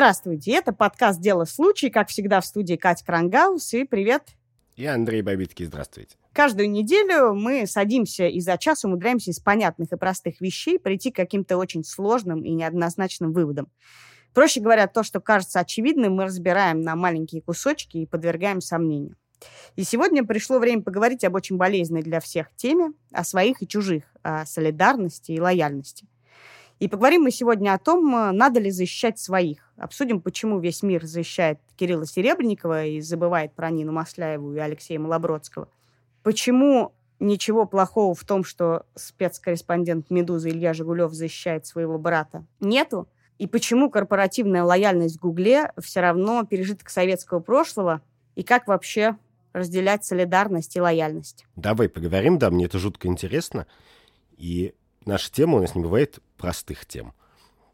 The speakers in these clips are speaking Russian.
Здравствуйте, это подкаст «Дело случай», как всегда в студии Катя Крангаус, и привет. И Андрей Бабицкий, здравствуйте. Каждую неделю мы садимся и за час умудряемся из понятных и простых вещей прийти к каким-то очень сложным и неоднозначным выводам. Проще говоря, то, что кажется очевидным, мы разбираем на маленькие кусочки и подвергаем сомнению. И сегодня пришло время поговорить об очень болезненной для всех теме, о своих и чужих, о солидарности и лояльности. И поговорим мы сегодня о том, э, надо ли защищать своих. Обсудим, почему весь мир защищает Кирилла Серебренникова и забывает про Нину Масляеву и Алексея Малобродского. Почему ничего плохого в том, что спецкорреспондент «Медузы» Илья Жигулев защищает своего брата, нету. И почему корпоративная лояльность Гугле все равно пережиток советского прошлого, и как вообще разделять солидарность и лояльность. Давай поговорим, да, мне это жутко интересно. И наша тема у нас не бывает простых тем.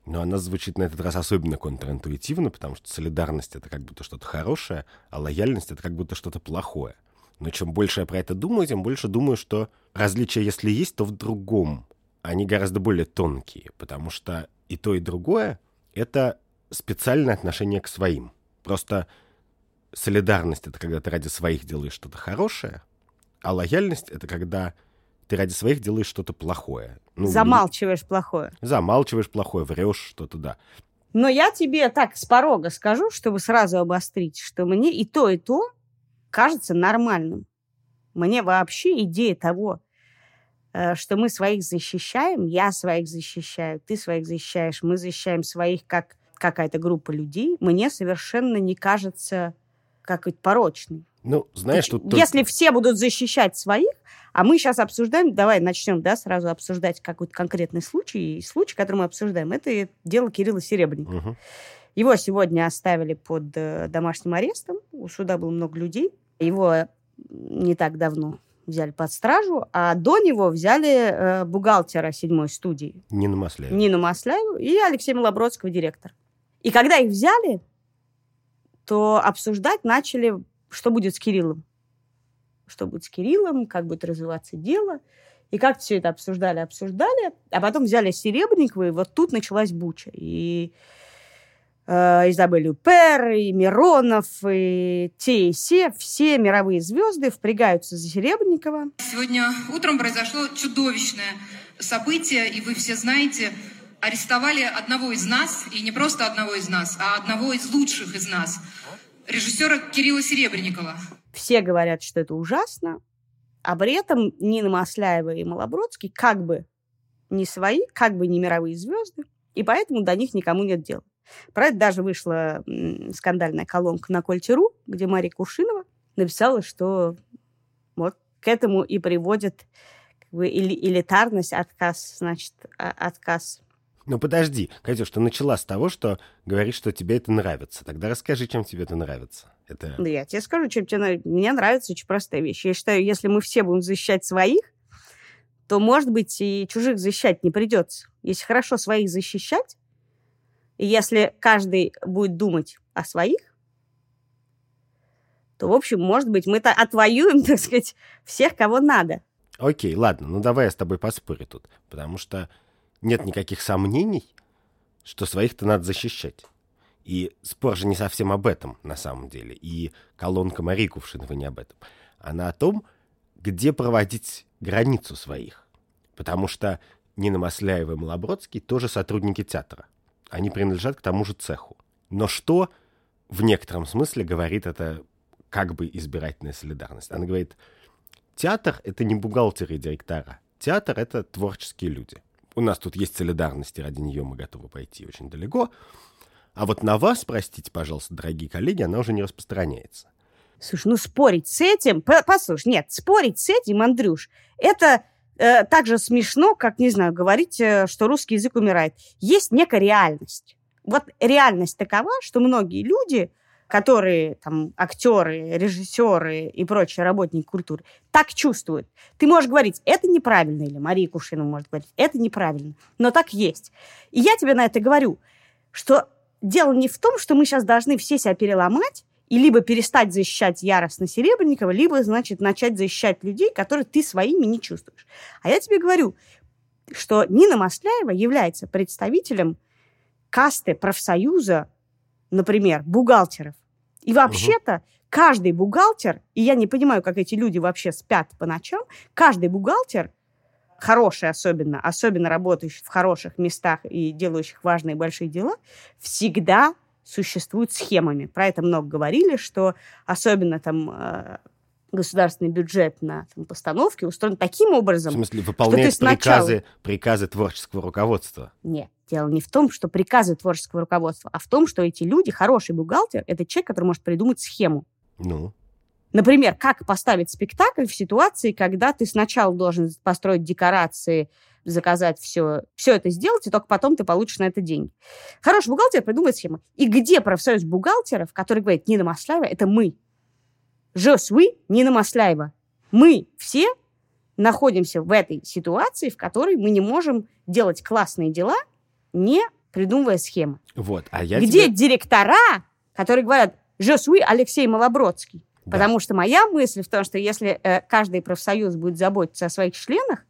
Но она звучит на этот раз особенно контринтуитивно, потому что солидарность — это как будто что-то хорошее, а лояльность — это как будто что-то плохое. Но чем больше я про это думаю, тем больше думаю, что различия, если есть, то в другом. Они гораздо более тонкие, потому что и то, и другое — это специальное отношение к своим. Просто солидарность — это когда ты ради своих делаешь что-то хорошее, а лояльность — это когда ты ради своих делаешь что-то плохое. Ну, замалчиваешь плохое. Замалчиваешь плохое, врешь что-то, да. Но я тебе так с порога скажу, чтобы сразу обострить, что мне и то, и то кажется нормальным. Мне вообще идея того, э, что мы своих защищаем, я своих защищаю, ты своих защищаешь, мы защищаем своих как какая-то группа людей, мне совершенно не кажется какой-то порочной. Ну, знаешь, тут... Если все будут защищать своих, а мы сейчас обсуждаем, давай начнем, да, сразу обсуждать какой-то конкретный случай. И случай, который мы обсуждаем, это дело Кирилла Серебренникова. Угу. Его сегодня оставили под э, домашним арестом. У суда было много людей. Его не так давно взяли под стражу, а до него взяли э, бухгалтера седьмой студии. Нину Масляеву. Нину Масляеву и Алексея Малобродского, директор. И когда их взяли, то обсуждать начали, что будет с Кириллом что будет с Кириллом, как будет развиваться дело. И как все это обсуждали, обсуждали. А потом взяли Серебренникова, и вот тут началась буча. И э, Изабель Пер, и Миронов, и те, и все, все мировые звезды впрягаются за Серебренникова. Сегодня утром произошло чудовищное событие, и вы все знаете, арестовали одного из нас, и не просто одного из нас, а одного из лучших из нас, режиссера Кирилла Серебренникова. Все говорят, что это ужасно, а при этом Нина Масляева и Малобродский как бы не свои, как бы не мировые звезды, и поэтому до них никому нет дела. Про это даже вышла скандальная колонка на Кольтеру, где Мария Кушинова написала, что вот к этому и приводит как бы, элитарность, отказ, значит, а, отказ ну подожди, Катюш, ты начала с того, что говоришь, что тебе это нравится. Тогда расскажи, чем тебе это нравится. Это... Да я тебе скажу, чем тебе нравится. Мне нравится очень простая вещь. Я считаю, если мы все будем защищать своих, то, может быть, и чужих защищать не придется. Если хорошо своих защищать, и если каждый будет думать о своих, то, в общем, может быть, мы-то отвоюем, так сказать, всех, кого надо. Окей, ладно, ну давай я с тобой поспорю тут, потому что нет никаких сомнений, что своих-то надо защищать. И спор же не совсем об этом, на самом деле. И колонка Марии Кувшиновой не об этом. Она о том, где проводить границу своих. Потому что Нина Масляева и Малобродский тоже сотрудники театра. Они принадлежат к тому же цеху. Но что в некотором смысле говорит это как бы избирательная солидарность? Она говорит, театр — это не бухгалтеры и директора. Театр — это творческие люди у нас тут есть солидарность, и ради нее мы готовы пойти очень далеко. А вот на вас, простите, пожалуйста, дорогие коллеги, она уже не распространяется. Слушай, ну спорить с этим... Послушай, нет, спорить с этим, Андрюш, это э, так же смешно, как, не знаю, говорить, э, что русский язык умирает. Есть некая реальность. Вот реальность такова, что многие люди которые там актеры, режиссеры и прочие работники культуры так чувствуют. Ты можешь говорить, это неправильно, или Мария Кушинова может говорить, это неправильно, но так есть. И я тебе на это говорю, что дело не в том, что мы сейчас должны все себя переломать, и либо перестать защищать яростно Серебренникова, либо, значит, начать защищать людей, которые ты своими не чувствуешь. А я тебе говорю, что Нина Масляева является представителем касты профсоюза например, бухгалтеров. И вообще-то каждый бухгалтер, и я не понимаю, как эти люди вообще спят по ночам, каждый бухгалтер, хороший особенно, особенно работающий в хороших местах и делающих важные большие дела, всегда существуют схемами. Про это много говорили, что особенно там э, государственный бюджет на там, постановки устроен таким образом, В смысле, выполняет что ты сначала... приказы, приказы творческого руководства. Нет, дело не в том, что приказы творческого руководства, а в том, что эти люди, хороший бухгалтер, это человек, который может придумать схему. Ну, Например, как поставить спектакль в ситуации, когда ты сначала должен построить декорации, заказать все, все это сделать, и только потом ты получишь на это деньги. Хороший бухгалтер придумывает схему. И где профсоюз бухгалтеров, который говорит, Нина Масляева, это мы. Je suis Нина Масляева. Мы все находимся в этой ситуации, в которой мы не можем делать классные дела, не придумывая схемы. вот. А я Где тебе- директора, которые говорят, je suis Алексей Малобродский? Да. Потому что моя мысль в том, что если э, каждый профсоюз будет заботиться о своих членах,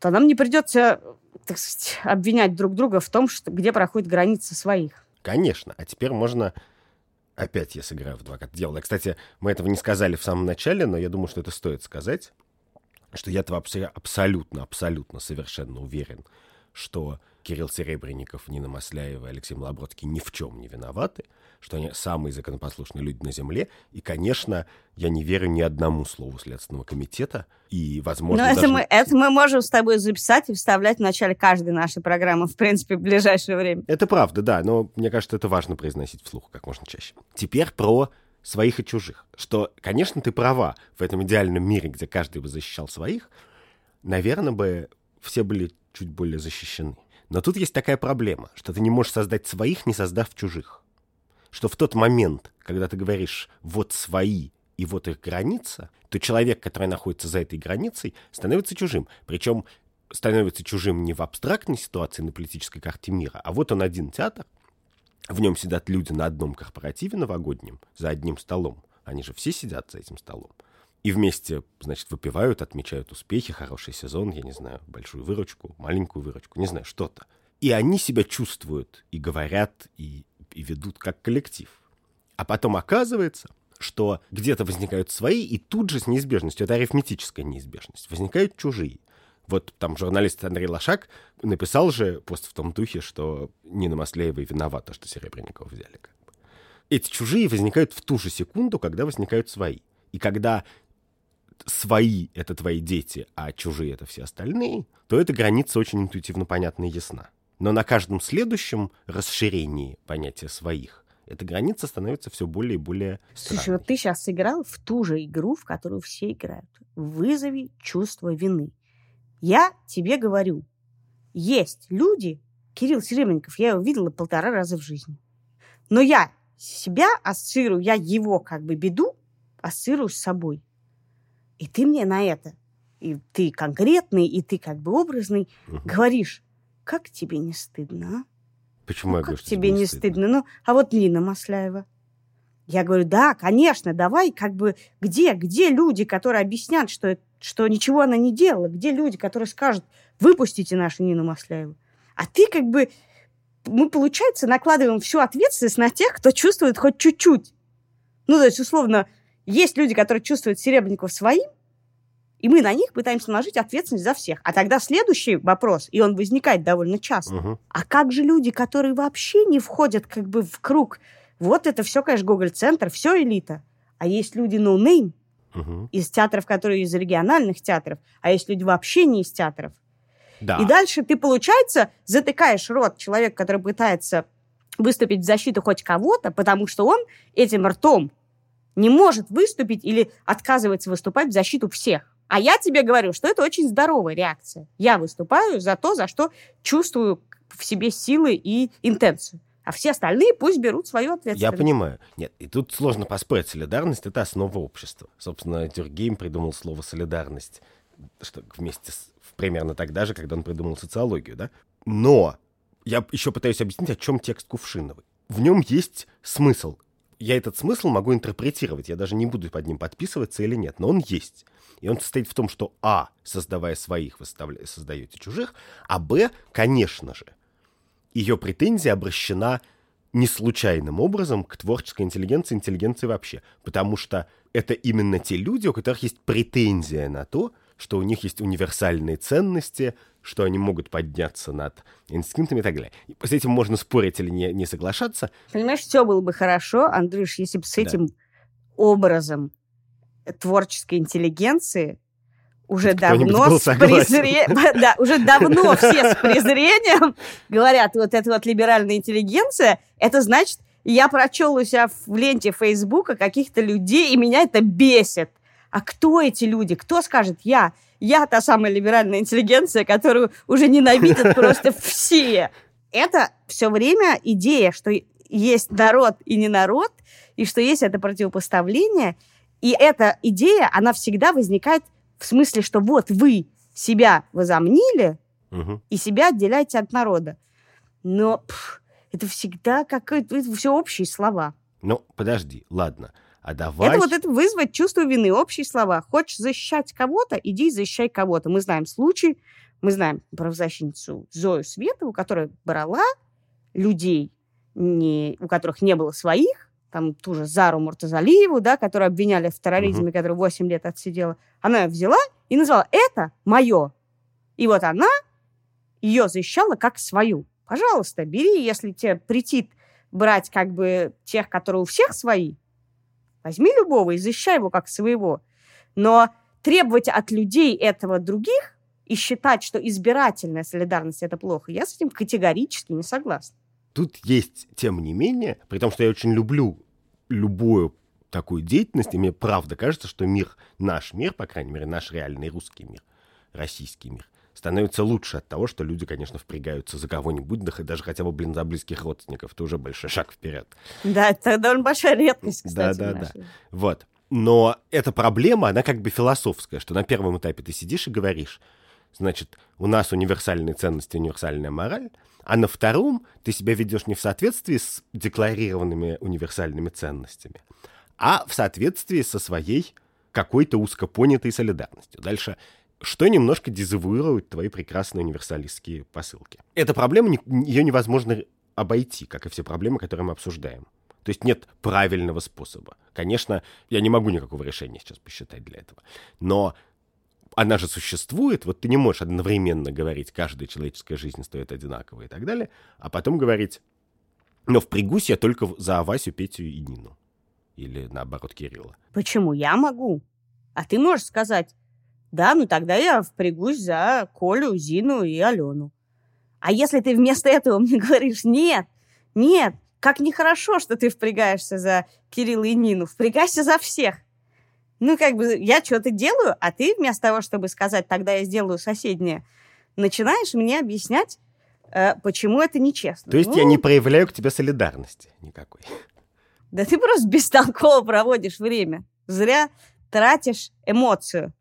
то нам не придется, так сказать, обвинять друг друга в том, что, где проходит граница своих. Конечно. А теперь можно... Опять я сыграю в адвокат дьявола. Кстати, мы этого не сказали в самом начале, но я думаю, что это стоит сказать, что я-то абсолютно, абсолютно совершенно уверен, что Кирилл Серебренников, Нина Масляева Алексей Малобродский ни в чем не виноваты, что они самые законопослушные люди на Земле. И, конечно, я не верю ни одному слову Следственного комитета. И, возможно, Но это даже... мы, это мы можем с тобой записать и вставлять в начале каждой нашей программы, в принципе, в ближайшее время. Это правда, да, но мне кажется, это важно произносить вслух как можно чаще. Теперь про своих и чужих. Что, конечно, ты права, в этом идеальном мире, где каждый бы защищал своих, наверное, бы все были чуть более защищены. Но тут есть такая проблема, что ты не можешь создать своих, не создав чужих. Что в тот момент, когда ты говоришь «вот свои» и «вот их граница», то человек, который находится за этой границей, становится чужим. Причем становится чужим не в абстрактной ситуации на политической карте мира, а вот он один театр, в нем сидят люди на одном корпоративе новогоднем, за одним столом. Они же все сидят за этим столом. И вместе, значит, выпивают, отмечают успехи, хороший сезон, я не знаю, большую выручку, маленькую выручку, не знаю, что-то. И они себя чувствуют, и говорят, и, и ведут как коллектив. А потом оказывается, что где-то возникают свои, и тут же с неизбежностью, это арифметическая неизбежность, возникают чужие. Вот там журналист Андрей Лошак написал же пост в том духе, что Нина Маслеева виновата, что Серебренникова взяли. Эти чужие возникают в ту же секунду, когда возникают свои. И когда свои — это твои дети, а чужие — это все остальные, то эта граница очень интуитивно понятна и ясна. Но на каждом следующем расширении понятия своих эта граница становится все более и более Слушай, странной. вот ты сейчас сыграл в ту же игру, в которую все играют. Вызови чувство вины. Я тебе говорю, есть люди, Кирилл Серебренников, я его видела полтора раза в жизни. Но я себя ассоциирую, я его как бы беду ассоциирую с собой. И ты мне на это, и ты конкретный, и ты как бы образный, Мгм. говоришь, как тебе не стыдно, а? Почему я Ну, говорю, как что тебе не стыдно? Ну, а вот Нина Масляева. Я говорю, да, конечно, давай, как бы, где, где люди, которые объяснят, что, что ничего она не делала? Где люди, которые скажут, выпустите нашу Нину Масляеву? А ты как бы, мы, получается, накладываем всю ответственность на тех, кто чувствует хоть чуть-чуть. Ну, то есть, условно, есть люди, которые чувствуют Серебренникова своим, и мы на них пытаемся наложить ответственность за всех. А тогда следующий вопрос, и он возникает довольно часто. Мгм. А как же люди, которые вообще не входят как бы в круг? Вот это все, конечно, Гоголь-центр, все элита. А есть люди no name Мгм. из театров, которые из региональных театров, а есть люди вообще не из театров. Да. И дальше ты, получается, затыкаешь рот человека, который пытается выступить в защиту хоть кого-то, потому что он этим ртом не может выступить или отказывается выступать в защиту всех. А я тебе говорю, что это очень здоровая реакция. Я выступаю за то, за что чувствую в себе силы и интенцию. А все остальные пусть берут свою Я ответственность. понимаю. Нет, и тут сложно поспорить. Солидарность — это основа общества. Собственно, Дюргейм придумал слово «солидарность» что вместе с, примерно тогда же, когда он придумал социологию, да? Но я еще пытаюсь объяснить, о чем текст Кувшиновой. В нем есть смысл. Я этот смысл могу интерпретировать. Я даже не буду под ним подписываться или нет, но он есть. И он состоит в том, что А, создавая своих, вы создаете чужих, а Б, конечно же, ее претензия обращена не случайным образом к творческой интеллигенции, интеллигенции вообще. Потому что это именно те люди, у которых есть претензия на то, что у них есть универсальные ценности, что они могут подняться над инстинктами и так далее. И с этим можно спорить или не, не соглашаться. Понимаешь, все было бы хорошо, Андрюш, если бы с этим да. образом творческой интеллигенции уже давно с презрением, да, уже давно все с презрением говорят, вот эта вот либеральная интеллигенция, это значит, я прочел у себя в ленте Фейсбука каких-то людей, и меня это бесит. А кто эти люди? Кто скажет я? Я та самая либеральная интеллигенция, которую уже ненавидят просто все. Это все время идея, что есть народ и не народ, и что есть это противопоставление. И эта идея, она всегда возникает в смысле, что вот вы себя возомнили угу. и себя отделяете от народа. Но пф, это всегда какие-то все общие слова. Ну, подожди, ладно. А давай... Это вот это вызвать чувство вины, общие слова. Хочешь защищать кого-то, иди защищай кого-то. Мы знаем случай, мы знаем правозащитницу Зою Светову, которая брала людей, не, у которых не было своих, там ту же Зару Муртазалиеву, да, которую обвиняли в терроризме, угу. которая 8 лет отсидела, она взяла и назвала «это мое». И вот она ее защищала как свою. Пожалуйста, бери, если тебе претит брать как бы тех, которые у всех свои, возьми любого и защищай его как своего. Но требовать от людей этого других и считать, что избирательная солидарность – это плохо, я с этим категорически не согласна. Тут есть, тем не менее, при том, что я очень люблю любую такую деятельность, и мне правда кажется, что мир, наш мир, по крайней мере, наш реальный русский мир, российский мир, становится лучше от того, что люди, конечно, впрягаются за кого-нибудь, да даже хотя бы, блин, за близких родственников. Это уже большой шаг вперед. Да, это довольно большая редкость, кстати. Да, да, да. Вот. Но эта проблема, она как бы философская, что на первом этапе ты сидишь и говоришь, значит, у нас универсальные ценности, универсальная мораль, а на втором ты себя ведешь не в соответствии с декларированными универсальными ценностями, а в соответствии со своей какой-то узкопонятой солидарностью. Дальше что немножко дезавуирует твои прекрасные универсалистские посылки. Эта проблема, ее невозможно обойти, как и все проблемы, которые мы обсуждаем. То есть нет правильного способа. Конечно, я не могу никакого решения сейчас посчитать для этого. Но она же существует, вот ты не можешь одновременно говорить, каждая человеческая жизнь стоит одинаково и так далее, а потом говорить, но впрягусь я только за Васю, Петю и Нину. Или наоборот, Кирилла. Почему? Я могу. А ты можешь сказать, да, ну тогда я впрягусь за Колю, Зину и Алену. А если ты вместо этого мне говоришь, нет, нет, как нехорошо, что ты впрягаешься за Кирилла и Нину, впрягайся за всех ну, как бы, я что-то делаю, а ты вместо того, чтобы сказать, тогда я сделаю соседнее, начинаешь мне объяснять, э, почему это нечестно. То есть ну, я не проявляю к тебе солидарности никакой? Да ты просто бестолково проводишь время. Зря тратишь эмоцию.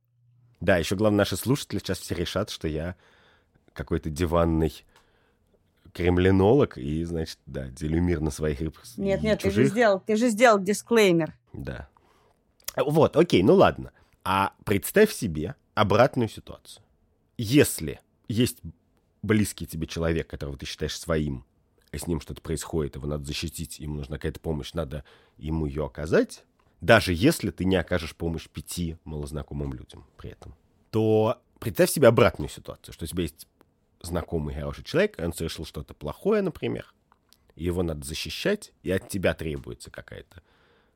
Да, еще главное, наши слушатели сейчас все решат, что я какой-то диванный кремлинолог и, значит, да, делю мир на своих Нет, нет, чужих. ты же сделал, ты же сделал дисклеймер. Да. Вот, окей, ну ладно. А представь себе обратную ситуацию. Если есть близкий тебе человек, которого ты считаешь своим, и с ним что-то происходит, его надо защитить, ему нужна какая-то помощь, надо ему ее оказать, даже если ты не окажешь помощь пяти малознакомым людям при этом, то представь себе обратную ситуацию, что у тебя есть знакомый хороший человек, он совершил что-то плохое, например, его надо защищать, и от тебя требуется какая-то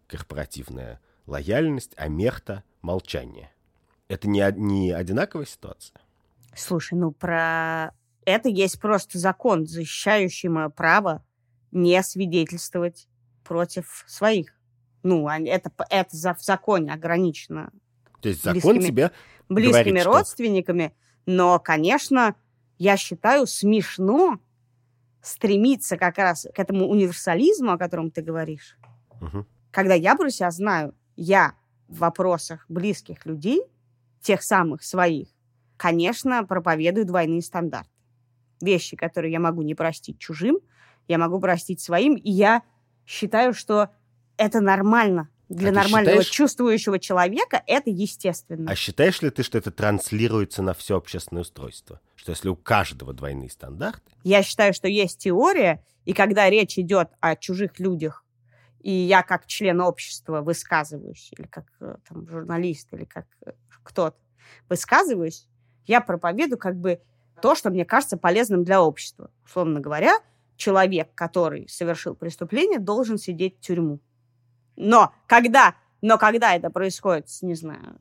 корпоративная лояльность, а мерта — молчание. Это не, не одинаковая ситуация? Слушай, ну про это есть просто закон, защищающий мое право не свидетельствовать против своих. Ну, это, это в законе ограничено. То есть закон близкими, тебе близкими говорит, родственниками. Что... Но, конечно, я считаю смешно стремиться как раз к этому универсализму, о котором ты говоришь. Угу. Когда я про себя знаю, я в вопросах близких людей, тех самых своих, конечно, проповедую двойные стандарты. Вещи, которые я могу не простить чужим, я могу простить своим, и я считаю, что это нормально. Для А нормального считаешь- чувствующего человека это естественно. А считаешь ли ты, что это транслируется на все общественное устройство? Что если у каждого двойные стандарты, Я считаю, что есть теория, и когда речь идет о чужих людях, и я как член общества высказываюсь, или как э, там, журналист, или как э, кто-то высказываюсь, я проповедую как бы то, что мне кажется полезным для общества. Условно говоря, человек, который совершил преступление, должен сидеть в тюрьму. Но когда, но когда это происходит, не знаю,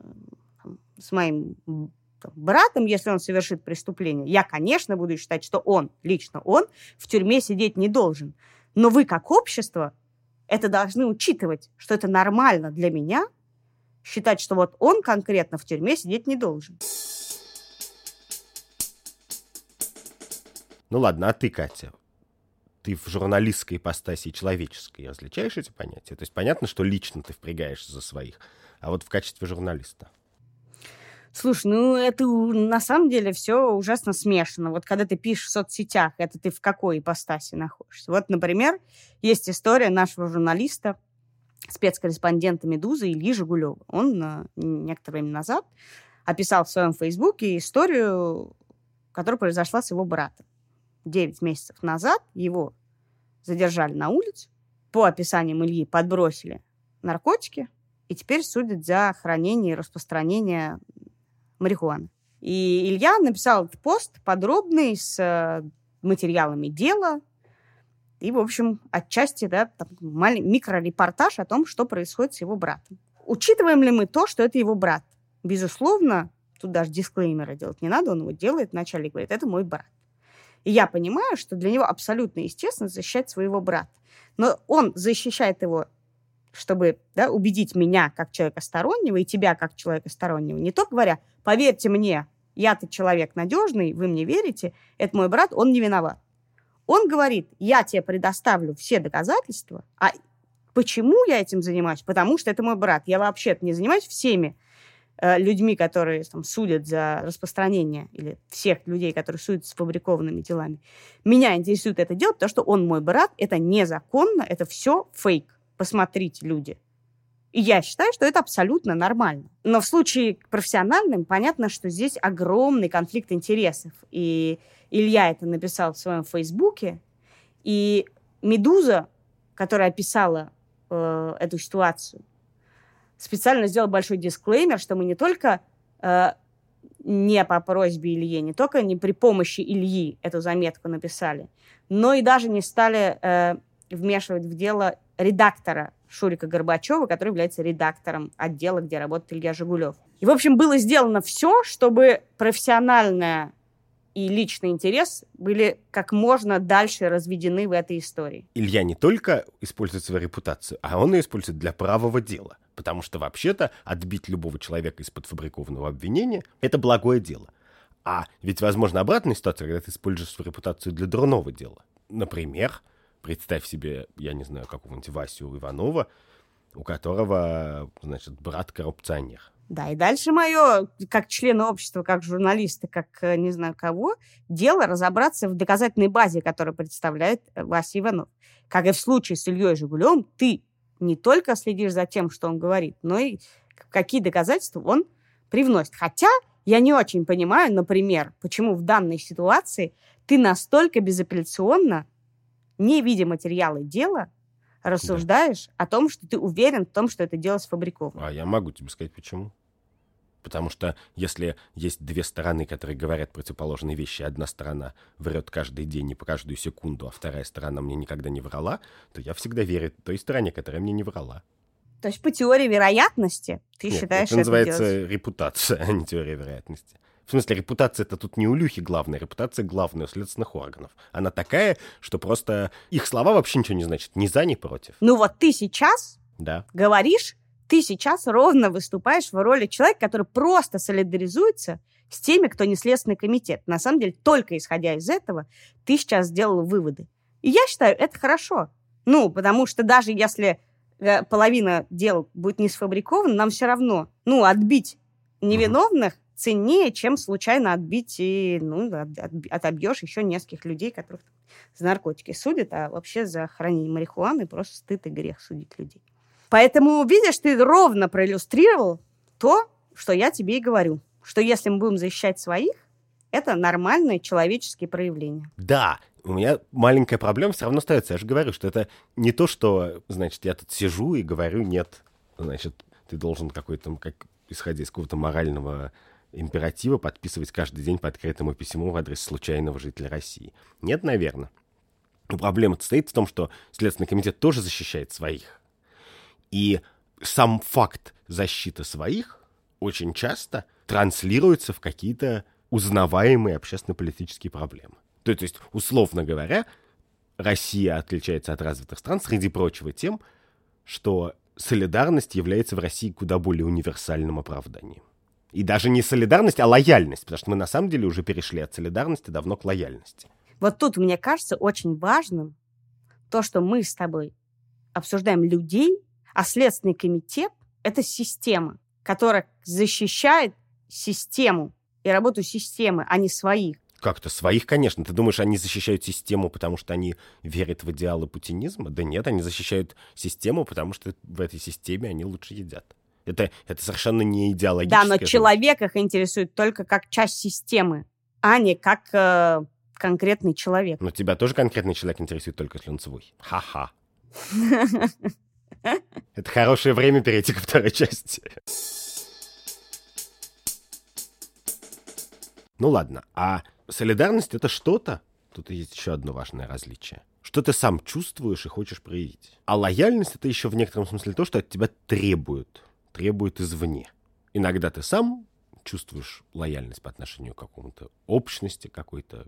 с моим братом, если он совершит преступление, я, конечно, буду считать, что он, лично он, в тюрьме сидеть не должен. Но вы, как общество, это должны учитывать, что это нормально для меня считать, что вот он конкретно в тюрьме сидеть не должен. Ну ладно, а ты, Катя? Ты в журналистской ипостаси и человеческой различаешь эти понятия? То есть понятно, что лично ты впрягаешься за своих, а вот в качестве журналиста. Слушай, ну это на самом деле все ужасно смешано. Вот когда ты пишешь в соцсетях, это ты в какой ипостаси находишься? Вот, например, есть история нашего журналиста, спецкорреспондента «Медузы» Ильи Жигулева. Он э, некоторое время назад описал в своем фейсбуке историю, которая произошла с его братом. Девять месяцев назад его задержали на улице, по описаниям Ильи подбросили наркотики, и теперь судят за хранение и распространение марихуаны. И Илья написал этот пост подробный с э, материалами дела и, в общем, отчасти, да, там, микрорепортаж о том, что происходит с его братом. Учитываем ли мы то, что это его брат? Безусловно, тут даже дисклеймера делать не надо, он его делает вначале и говорит, это мой брат. И я понимаю, что для него абсолютно естественно защищать своего брата. Но он защищает его чтобы да, убедить меня как человека стороннего и тебя как человека стороннего, не только говоря, поверьте мне, я-то человек надежный, вы мне верите, это мой брат, он не виноват. Он говорит, я тебе предоставлю все доказательства, а почему я этим занимаюсь? Потому что это мой брат. Я вообще-то не занимаюсь всеми людьми, которые там, судят за распространение, или всех людей, которые судят с фабрикованными делами. Меня интересует это дело, потому что он мой брат, это незаконно, это все фейк. Посмотрите, люди. И я считаю, что это абсолютно нормально. Но в случае профессиональным понятно, что здесь огромный конфликт интересов. И Илья это написал в своем фейсбуке. И Медуза, которая описала э, эту ситуацию, специально сделал большой дисклеймер, что мы не только э, не по просьбе Ильи, не только не при помощи Ильи эту заметку написали, но и даже не стали э, вмешивать в дело редактора Шурика Горбачева, который является редактором отдела, где работает Илья Жигулев. И, в общем, было сделано все, чтобы профессиональная и личный интерес были как можно дальше разведены в этой истории. Илья не только использует свою репутацию, а он ее использует для правого дела. Потому что вообще-то отбить любого человека из-под фабрикованного обвинения – это благое дело. А ведь возможно обратная ситуация, когда ты используешь свою репутацию для дурного дела. Например, представь себе, я не знаю, какого-нибудь Васю Иванова, у которого, значит, брат коррупционер. Да, и дальше мое, как члена общества, как журналиста, как э, не знаю кого, дело разобраться в доказательной базе, которую представляет э, Вася Иванов. Как и в случае с Ильей Жигулевым, ты не только следишь за тем, что он говорит, но и какие доказательства он привносит. Хотя я не очень понимаю, например, почему в данной ситуации ты настолько безапелляционно, не видя материалы дела, рассуждаешь о том, что ты уверен в том, что это дело сфабриковано. А я могу тебе сказать, почему. Потому что если есть две стороны, которые говорят противоположные вещи, одна сторона врет каждый день и по каждую секунду, а вторая сторона мне никогда не врала, то я всегда верю той стороне, которая мне не врала. То есть по теории вероятности ты Нет, считаешь это называется делать- репутация, а не теория вероятности. В смысле, репутация это тут не у Люхи главная, репутация главная у следственных органов. Она такая, что просто их слова вообще ничего не значат. Ни за, ни против. Ну вот ты сейчас Да. говоришь, ты сейчас ровно выступаешь в роли человека, который просто солидаризуется с теми, кто не Следственный комитет. На самом деле, только исходя из этого, ты сейчас сделал выводы. И я считаю, это хорошо. Ну, потому что даже если э, половина дел будет не сфабрикована, нам все равно, ну, отбить невиновных ценнее, чем случайно отбить и, ну, от- от- отобьешь еще нескольких людей, которых за наркотики судят, а вообще за хранение марихуаны просто стыд и грех судить людей. Поэтому, видишь, ты ровно проиллюстрировал то, что я тебе и говорю. Что если мы будем защищать своих, это нормальные человеческие проявления. Да, у меня маленькая проблема все равно остается. Я же говорю, что это не то, что, значит, я тут сижу и говорю, нет, значит, ты должен какой-то, как, исходя из какого-то морального императива, подписывать каждый день по открытому письму в адрес случайного жителя России. Нет, наверное. Но проблема состоит в том, что Следственный комитет тоже защищает своих. И сам факт защиты своих очень часто транслируется в какие-то узнаваемые общественно-политические проблемы. То, то есть, условно говоря, Россия отличается от развитых стран, среди прочего, тем, что солидарность является в России куда более универсальным оправданием. И даже не солидарность, а лояльность, потому что мы на самом деле уже перешли от солидарности давно к лояльности. Вот тут, мне кажется, очень важным то, что мы с тобой обсуждаем людей, а Следственный комитет — это система, которая защищает систему и работу системы, а не своих. Как-то своих, конечно. Ты думаешь, они защищают систему, потому что они верят в идеалы путинизма? Да нет, они защищают систему, потому что в этой системе они лучше едят. Это, это совершенно не идеологическое. Да, но человек их интересует только как часть системы, а не как э, конкретный человек. Но тебя тоже конкретный человек интересует только если он свой. Ха-ха. Это хорошее время перейти ко второй части. Ну ладно, а солидарность это что-то, тут есть еще одно важное различие, что ты сам чувствуешь и хочешь проявить. А лояльность это еще в некотором смысле то, что от тебя требуют, требуют извне. Иногда ты сам чувствуешь лояльность по отношению к какому-то общности, какой-то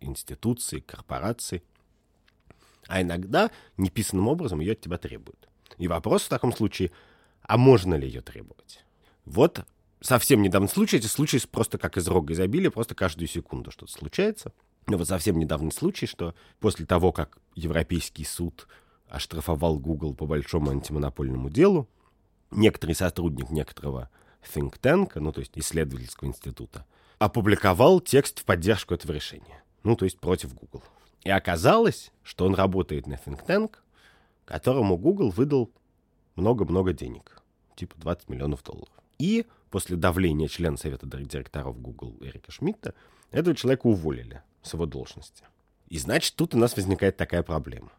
институции, корпорации, а иногда неписанным образом ее от тебя требуют. И вопрос в таком случае, а можно ли ее требовать? Вот совсем недавний случай, эти случаи просто как из рога изобилия, просто каждую секунду что-то случается. Но вот совсем недавний случай, что после того, как Европейский суд оштрафовал Google по большому антимонопольному делу, некоторый сотрудник некоторого think tank, ну то есть исследовательского института, опубликовал текст в поддержку этого решения. Ну то есть против Google. И оказалось, что он работает на think tank, которому Google выдал много-много денег, типа 20 миллионов долларов. И после давления члена совета директоров Google Эрика Шмидта этого человека уволили с его должности. И значит, тут у нас возникает такая проблема,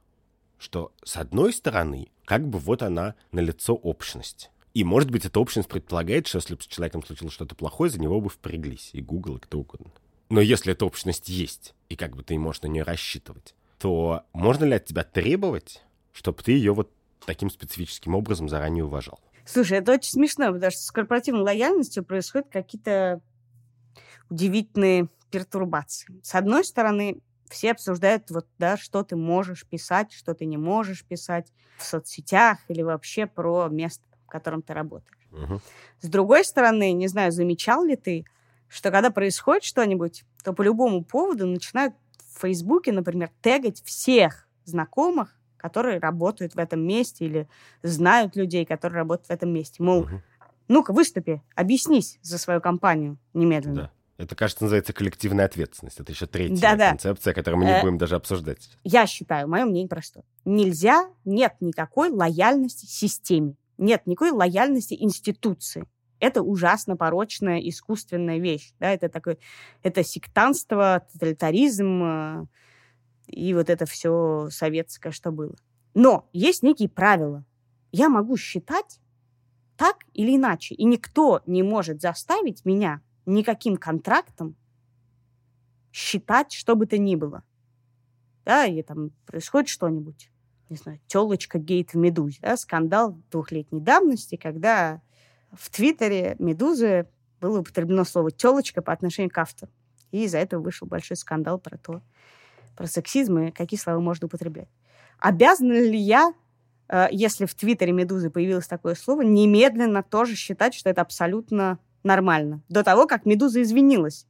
что с одной стороны, как бы вот она на лицо общность. И, может быть, эта общность предполагает, что если бы с человеком случилось что-то плохое, за него бы впряглись и Google, и кто угодно. Но если эта общность есть, и как бы ты можешь на нее рассчитывать, то можно ли от тебя требовать, чтобы ты ее вот таким специфическим образом заранее уважал? Слушай, это очень смешно, потому что с корпоративной лояльностью происходят какие-то удивительные пертурбации. С одной стороны, все обсуждают, вот, да, что ты можешь писать, что ты не можешь писать в соцсетях или вообще про место, в котором ты работаешь. Угу. С другой стороны, не знаю, замечал ли ты, что когда происходит что-нибудь, то по любому поводу начинают в Фейсбуке, например, тегать всех знакомых, которые работают в этом месте или знают людей, которые работают в этом месте. Мол, угу. ну-ка, выступи, объяснись за свою компанию немедленно. Да. Это, кажется, называется коллективная ответственность. Это еще третья да, да. концепция, которую мы не э, будем даже обсуждать. Я считаю, мое мнение простое. Нельзя, нет никакой лояльности системе. Нет никакой лояльности институции. Это ужасно порочная искусственная вещь. Да? Это такое, это сектантство, тоталитаризм, э, и вот это все советское, что было. Но есть некие правила. Я могу считать так или иначе, и никто не может заставить меня никаким контрактом считать, что бы то ни было. Да, и там происходит что-нибудь. Не знаю, телочка гейт в «Медузе». Да, скандал двухлетней давности, когда в Твиттере «Медузы» было употреблено слово «телочка» по отношению к автору. И из-за этого вышел большой скандал про то, про сексизм и какие слова можно употреблять. Обязана ли я, э, если в Твиттере «Медузы» появилось такое слово, немедленно тоже считать, что это абсолютно нормально, до того, как «Медуза» извинилась?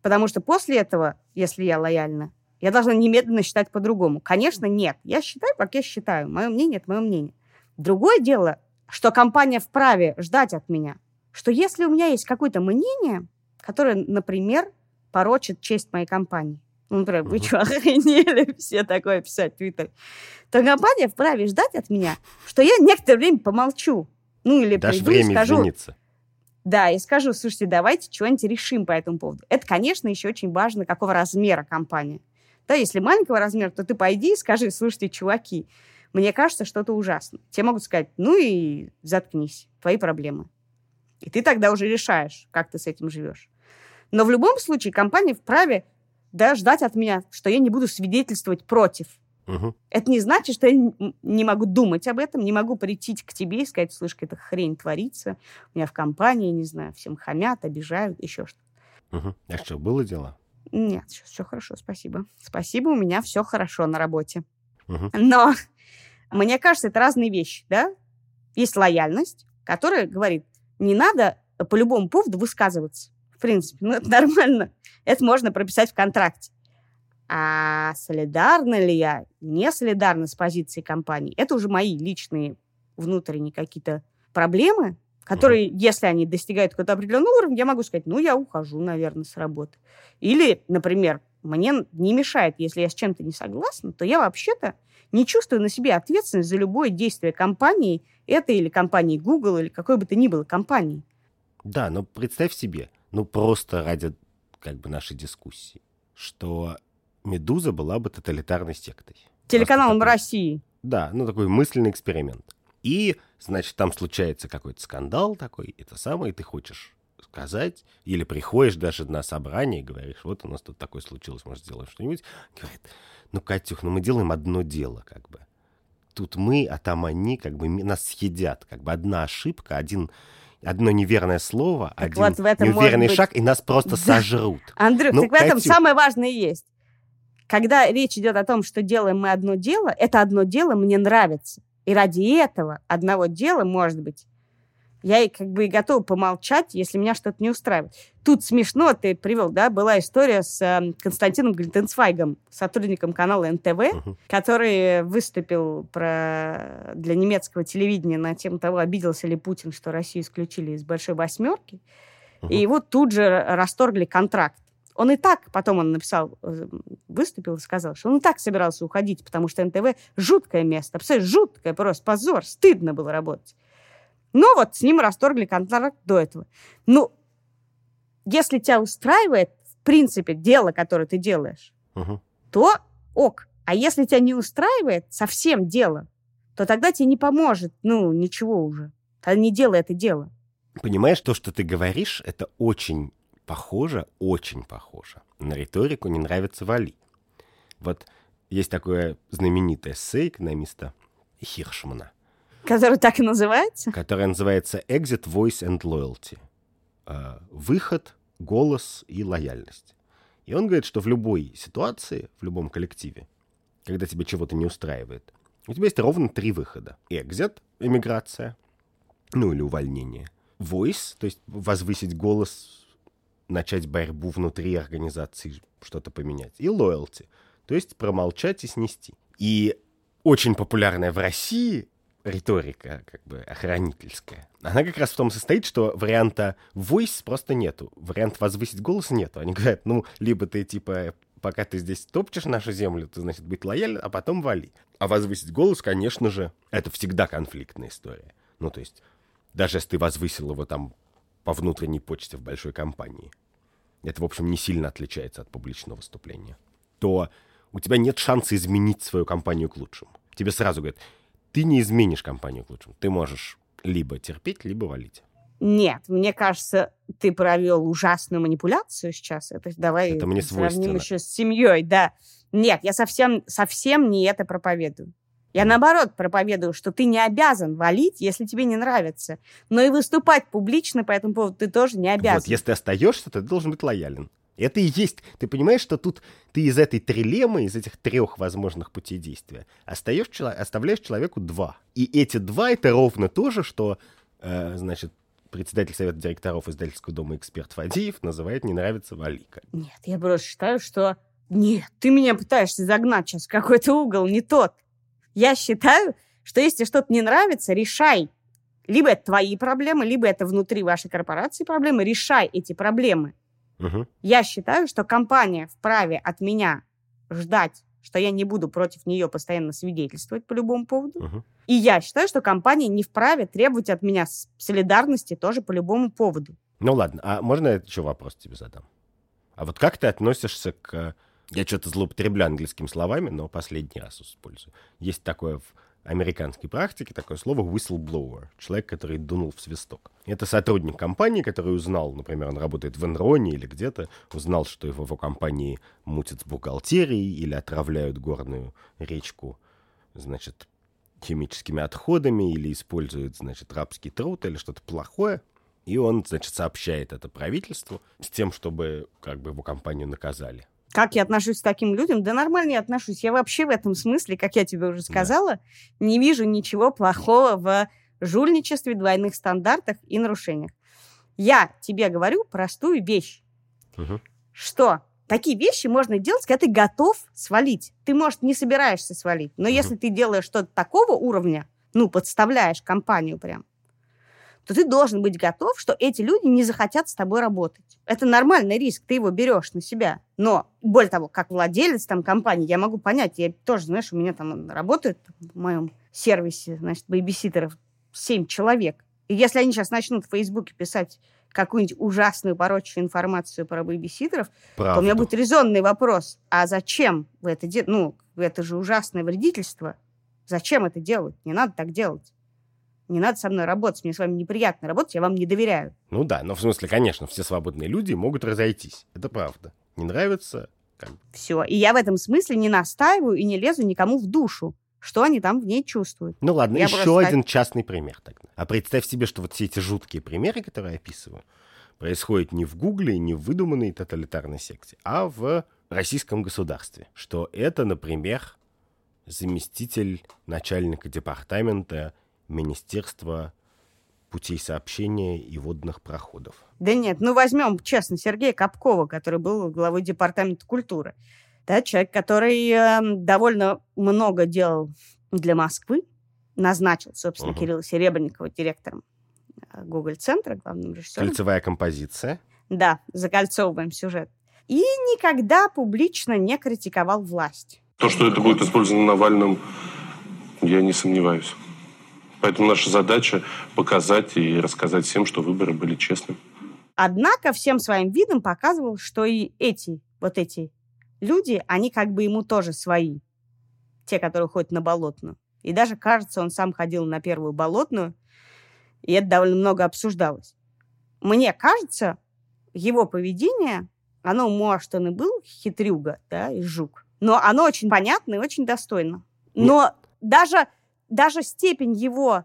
Потому что после этого, если я лояльна, я должна немедленно считать по-другому. Конечно, нет. Я считаю, как я считаю. Мое мнение – это мое мнение. Другое дело, что компания вправе ждать от меня, что если у меня есть какое-то мнение, которое, например, порочит честь моей компании, ну, например, вы что, охренели все такое писать в Твиттере, то компания вправе ждать от меня, что я некоторое время помолчу. Ну, или Дашь приду и время скажу, извиниться. Да, и скажу, слушайте, давайте что-нибудь решим по этому поводу. Это, конечно, еще очень важно, какого размера компания. Да, если маленького размера, то ты пойди и скажи, слушайте, чуваки, мне кажется, что-то ужасно. Тебе могут сказать, ну и заткнись, твои проблемы. И ты тогда уже решаешь, как ты с этим живешь. Но в любом случае компания вправе да, ждать от меня, что я не буду свидетельствовать против. Мгм. Это не значит, что я не могу думать об этом, не могу прийти к тебе и сказать, слышь, эта хрень творится, у меня в компании, не знаю, всем хамят, обижают, еще что-то. Мгм. А что, было дело? Нет, все, хорошо, спасибо. Спасибо, у меня все хорошо на работе. Мгм. Но мне кажется, это разные вещи, да? Есть лояльность, которая говорит, не надо по любому поводу высказываться. В принципе, ну это нормально. Это можно прописать в контракте. А солидарна ли я, не солидарна с позицией компании, это уже мои личные внутренние какие-то проблемы, которые, если они достигают какого-то определенного уровня, я могу сказать, ну, я ухожу, наверное, с работы. Или, например, мне не мешает, если я с чем-то не согласна, то я вообще-то не чувствую на себе ответственность за любое действие компании, это или компании Google, или какой бы то ни было компании. Да, но представь себе, ну просто ради как бы нашей дискуссии, что Медуза была бы тоталитарной сектой. Телеканалом такой- России. Да, ну такой мысленный эксперимент. И, значит, там случается какой-то скандал такой, это самое, и ты хочешь сказать, или приходишь даже на собрание и говоришь, вот у нас тут такое случилось, может, сделаем что-нибудь. Говорит, ну, Катюх, ну мы делаем одно дело, как бы. Тут мы, а там они, как бы, нас съедят. Как бы одна ошибка, один, одно неверное слово, Так один вот в этом неуверенный быть- шаг, и нас просто Да. сожрут. Андрюх, Ну, так в этом Катюх. самое важное и есть. Когда речь идет о том, что делаем мы одно дело, это одно дело мне нравится. И ради этого одного дела, может быть, я и как бы и готова помолчать, если меня что-то не устраивает. Тут смешно, ты привел, да, была история с э, Константином Глитенцвайгом, сотрудником канала НТВ, Мгм. который выступил про... для немецкого телевидения на тему того, обиделся ли Путин, что Россию исключили из Большой Восьмерки. И его тут же расторгли контракт. Он и так, потом он написал, э, выступил и сказал, что он и так собирался уходить, потому что НТВ жуткое место, абсолютно жуткое, просто позор, стыдно было работать. Но вот с ним расторгли контракт до этого. Ну, если тебя устраивает, в принципе, дело, которое ты делаешь, Мгм. то ок. А если тебя не устраивает совсем дело, то тогда тебе не поможет, ну, ничего уже. Тогда не делай это дело. Понимаешь, то, что ты говоришь, это очень похоже, очень похоже на риторику «не нравится вали». Вот есть такое знаменитое эссе экономиста Хиршмана, Который так и называется? которое называется «Exit, Voice and Loyalty». Э, Выход, голос и лояльность. И он говорит, что в любой ситуации, в любом коллективе, когда тебе чего-то не устраивает, у тебя есть ровно три выхода. Exit — эмиграция, ну или увольнение. Voice, то есть возвысить голос, начать борьбу внутри организации, что-то поменять. И loyalty, то есть промолчать и снести. И очень популярная в России риторика, как бы охранительская, она как раз в том состоит, что варианта voice просто нету. Вариант возвысить голос нету. Они говорят, ну, либо ты, типа, пока ты здесь топчешь нашу землю, то, значит, быть лояльным, а потом вали. А возвысить голос, конечно же, это всегда конфликтная история. Ну, то есть, даже если ты возвысил его там по внутренней почте в большой компании, это, в общем, не сильно отличается от публичного выступления, то у тебя нет шанса изменить свою компанию к лучшему. Тебе сразу говорят, ты не изменишь компанию к лучшему. Ты можешь либо терпеть, либо валить. Нет, мне кажется, ты провел ужасную манипуляцию сейчас. Это давай Это мне сравним еще с семьей, да. Нет, я совсем, совсем не это проповедую. Я наоборот проповедую, что ты не обязан валить, если тебе не нравится. Но и выступать публично по этому поводу ты тоже не обязан. Вот, если ты остаешься, то ты должен быть лоялен. Это и есть. Ты понимаешь, что тут ты из этой трилеммы, из этих трех возможных путей действия, остаешь, оставляешь человеку два. И эти два это ровно то же, что, э, значит, председатель совета директоров издательского дома эксперт Фадеев называет «не нравится Валика». Нет, я просто считаю, что... Нет, ты меня пытаешься загнать сейчас в какой-то угол, не тот. Я считаю, что если что-то не нравится, решай. Либо это твои проблемы, либо это внутри вашей корпорации проблемы. Решай эти проблемы. Мгм. Я считаю, что компания вправе от меня ждать, что я не буду против нее постоянно свидетельствовать по любому поводу. Мгм. И я считаю, что компания не вправе требовать от меня солидарности тоже по любому поводу. Ну ладно, а можно я еще вопрос тебе задам? А вот как ты относишься к... Я что-то злоупотребляю английскими словами, но последний раз использую. Есть такое в американской практике, такое слово whistleblower. Человек, который дунул в свисток. Это сотрудник компании, который узнал, например, он работает в Энроне или где-то, узнал, что его, его компании мутят с бухгалтерией или отравляют горную речку, значит, химическими отходами или используют, значит, рабский труд или что-то плохое. И он, значит, сообщает это правительству с тем, чтобы как бы его компанию наказали. Как я отношусь к таким людям? Да нормально я отношусь. Я вообще в этом смысле, как я тебе уже сказала, не вижу ничего плохого в жульничестве, двойных стандартах и нарушениях. Я тебе говорю простую вещь, Мгм. что такие вещи можно делать, когда ты готов свалить. Ты, может, не собираешься свалить, но Мгм. если ты делаешь что-то такого уровня, ну, подставляешь компанию прям, то ты должен быть готов, что эти люди не захотят с тобой работать. Это нормальный риск, ты его берешь на себя. Но, более того, как владелец там компании, я могу понять, я тоже, знаешь, у меня там работает в моем сервисе, значит, бейбиситеров 7 человек. И если они сейчас начнут в Фейсбуке писать какую-нибудь ужасную порочную информацию про бейбиситеров, то у меня будет резонный вопрос. А зачем вы это делаете? Ну, это же ужасное вредительство. Зачем это делать? Не надо так делать. Не надо со мной работать. Мне с вами неприятно работать, я вам не доверяю. Ну да, но в смысле, конечно, все свободные люди могут разойтись. Это правда. Не нравится? Как. Все. И я в этом смысле не настаиваю и не лезу никому в душу, что они там в ней чувствуют. Ну ладно, Я еще просто- один частный пример тогда. А представь себе, что вот все эти жуткие примеры, которые я описываю, происходят не в Гугле, не в выдуманной тоталитарной секте, а в российском государстве. Что это, например, заместитель начальника департамента Министерства путей сообщения и водных проходов. Да нет, ну возьмем, честно, Сергея Капкова, который был главой департамента культуры. Да, человек, который э, довольно много делал для Москвы, назначил, собственно, Мгм. Кирилла Серебренникова директором э, Google-центра, главным режиссером. Кольцевая композиция. Да, закольцовываем сюжет. И никогда публично не критиковал власть. То, что это будет использовано Навальным, я не сомневаюсь. Поэтому наша задача показать и рассказать всем, что выборы были честными. Однако всем своим видом показывал, что и эти, вот эти люди, они как бы ему тоже свои. Те, которые ходят на болотную. И даже, кажется, он сам ходил на первую болотную, и это довольно много обсуждалось. Мне кажется, его поведение, оно, может, он и был хитрюга, да, и жук, но оно очень понятно и очень достойно. Но даже, даже степень его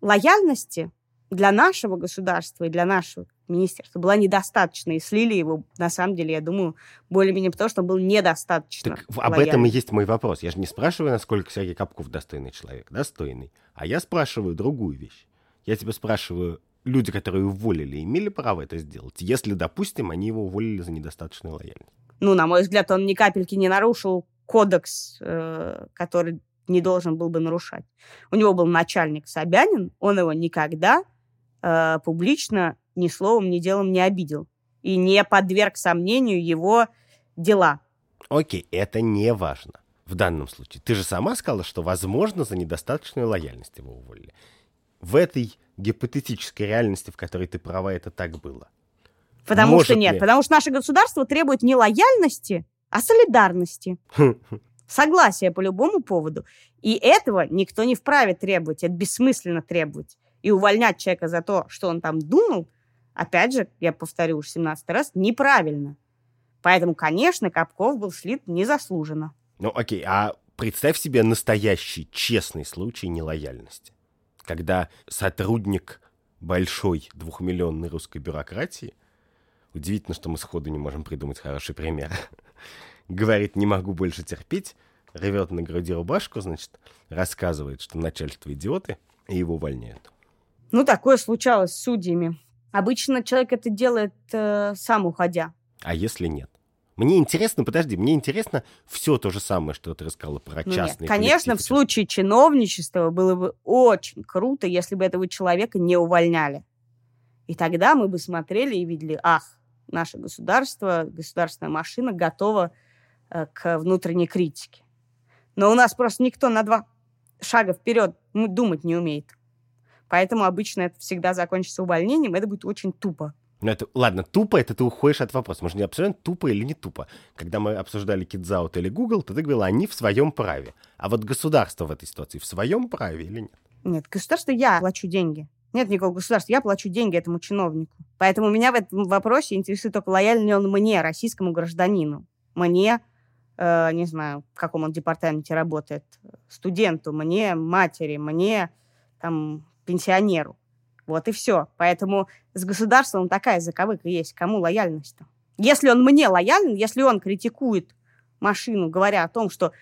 лояльности для нашего государства и для нашего министерства была недостаточна. И слили его, на самом деле, я думаю, более-менее потому, что он был недостаточно Так в- об этом и лояльным. есть мой вопрос. Я же не спрашиваю, насколько Сергей Капков достойный человек. Достойный. А я спрашиваю другую вещь. Я тебя спрашиваю, люди, которые уволили, имели право это сделать? Если, допустим, они его уволили за недостаточную лояльность. Ну, на мой взгляд, он ни капельки не нарушил кодекс, э, который не должен был бы нарушать. У него был начальник Собянин, он его никогда э, публично ни словом, ни делом не обидел. И не подверг сомнению его дела. Окей, это не важно в данном случае. Ты же сама сказала, что, возможно, за недостаточную лояльность его уволили. В этой гипотетической реальности, в которой ты права, это так было. Потому Может что нет. ли? Потому что наше государство требует не лояльности, а солидарности. Согласия по любому поводу. И этого никто не вправе требовать. Это бессмысленно требовать. И увольнять человека за то, что он там думал, опять же, я повторю уже 17 раз, неправильно. Поэтому, конечно, Капков был слит незаслуженно. Ну, окей, а представь себе настоящий, честный случай нелояльности. Когда сотрудник большой двухмиллионной русской бюрократии, удивительно, что мы сходу не можем придумать хороший пример, говорит, не могу больше терпеть, рвет на груди рубашку, значит, рассказывает, что начальство идиоты, и его увольняют. Ну, такое случалось с судьями. Обычно человек это делает э, сам уходя. А если нет? Мне интересно, подожди, мне интересно все то же самое, что ты рассказала про Ну, нет. частный Конечно, в случае чиновничества было бы очень круто, если бы этого человека не увольняли. И тогда мы бы смотрели и видели, ах, наше государство, государственная машина готова к внутренней критике. Но у нас просто никто на два шага вперед думать не умеет. Поэтому обычно это всегда закончится увольнением, это будет очень тупо. Ну, это, ладно, тупо это ты уходишь от вопроса. Мы же не обсуждаем, тупо или не тупо. Когда мы обсуждали Кидзаут или Google, то ты говорила, они в своем праве. А вот государство в этой ситуации в своем праве или нет? Нет, государство я плачу деньги. Нет никакого государства, я плачу деньги этому чиновнику. Поэтому меня в этом вопросе интересует только лояльный он мне, российскому гражданину. Мне, э, не знаю, в каком он департаменте работает, студенту, мне, матери, мне, там, пенсионеру. Вот и все. Поэтому с государством такая заковыка есть. Кому лояльность-то? Если он мне лоялен, если он критикует машину, говоря о том, что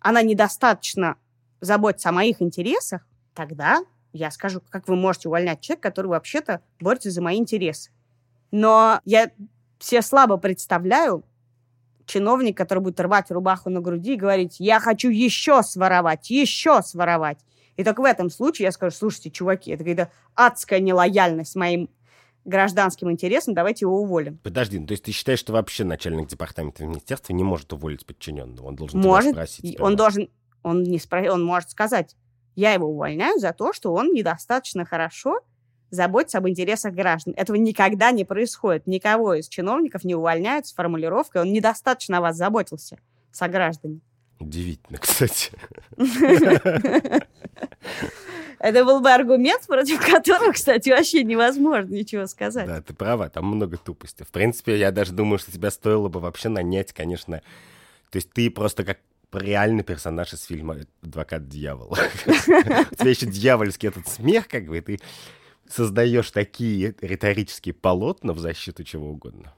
она недостаточно заботится о моих интересах, тогда я скажу, как вы можете увольнять человека, который вообще-то борется за мои интересы. Но я все слабо представляю чиновник, который будет рвать рубаху на груди и говорить, я хочу еще своровать, еще своровать. И только в этом случае я скажу, слушайте, чуваки, это какая-то адская нелояльность моим гражданским интересам, давайте его уволим. Подожди, ну, то есть ты считаешь, что вообще начальник департамента министерства не может уволить подчиненного? Он должен может, спросить. Сперва. Он должен, он не спро... он может сказать, я его увольняю за то, что он недостаточно хорошо заботится об интересах граждан. Этого никогда не происходит. Никого из чиновников не увольняют с формулировкой «он недостаточно о вас заботился» сограждане. Удивительно, кстати. Это был бы аргумент, против которого, кстати, вообще невозможно ничего сказать. Да, ты права, там много тупости. В принципе, я даже думаю, что тебя стоило бы вообще нанять, конечно. То есть ты просто как реальный персонаж из фильма «Адвокат дьявола». У тебя еще дьявольский этот смех, как бы, ты создаешь такие риторические полотна в защиту чего угодно.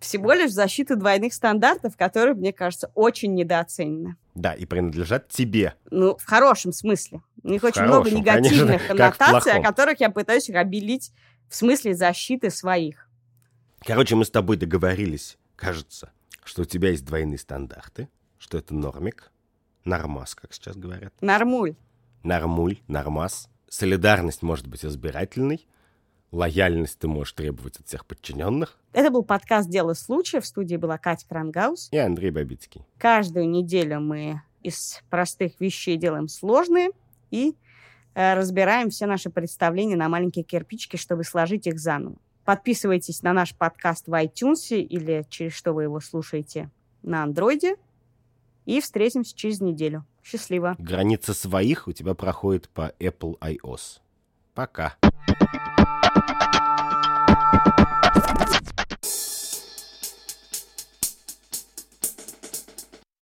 Всего лишь в защиту двойных стандартов, которые, мне кажется, очень недооценены. Да, и принадлежат тебе. Ну, в хорошем смысле. У них в очень хорошем, много негативных конечно, коннотаций, о которых я пытаюсь их обелить в смысле защиты своих. Короче, мы с тобой договорились, кажется, что у тебя есть двойные стандарты, что это нормик, нормас, как сейчас говорят. Нормуль. Нормуль, нормас. Солидарность может быть избирательной, лояльность ты можешь требовать от всех подчиненных. Это был подкаст «Дело случая». В студии была Катя Крангаус. И Андрей Бабицкий. Каждую неделю мы из простых вещей делаем сложные и э, разбираем все наши представления на маленькие кирпичики, чтобы сложить их заново. Подписывайтесь на наш подкаст в iTunes или через что вы его слушаете на андроиде. И встретимся через неделю. Счастливо. Граница своих у тебя проходит по Apple iOS. Пока.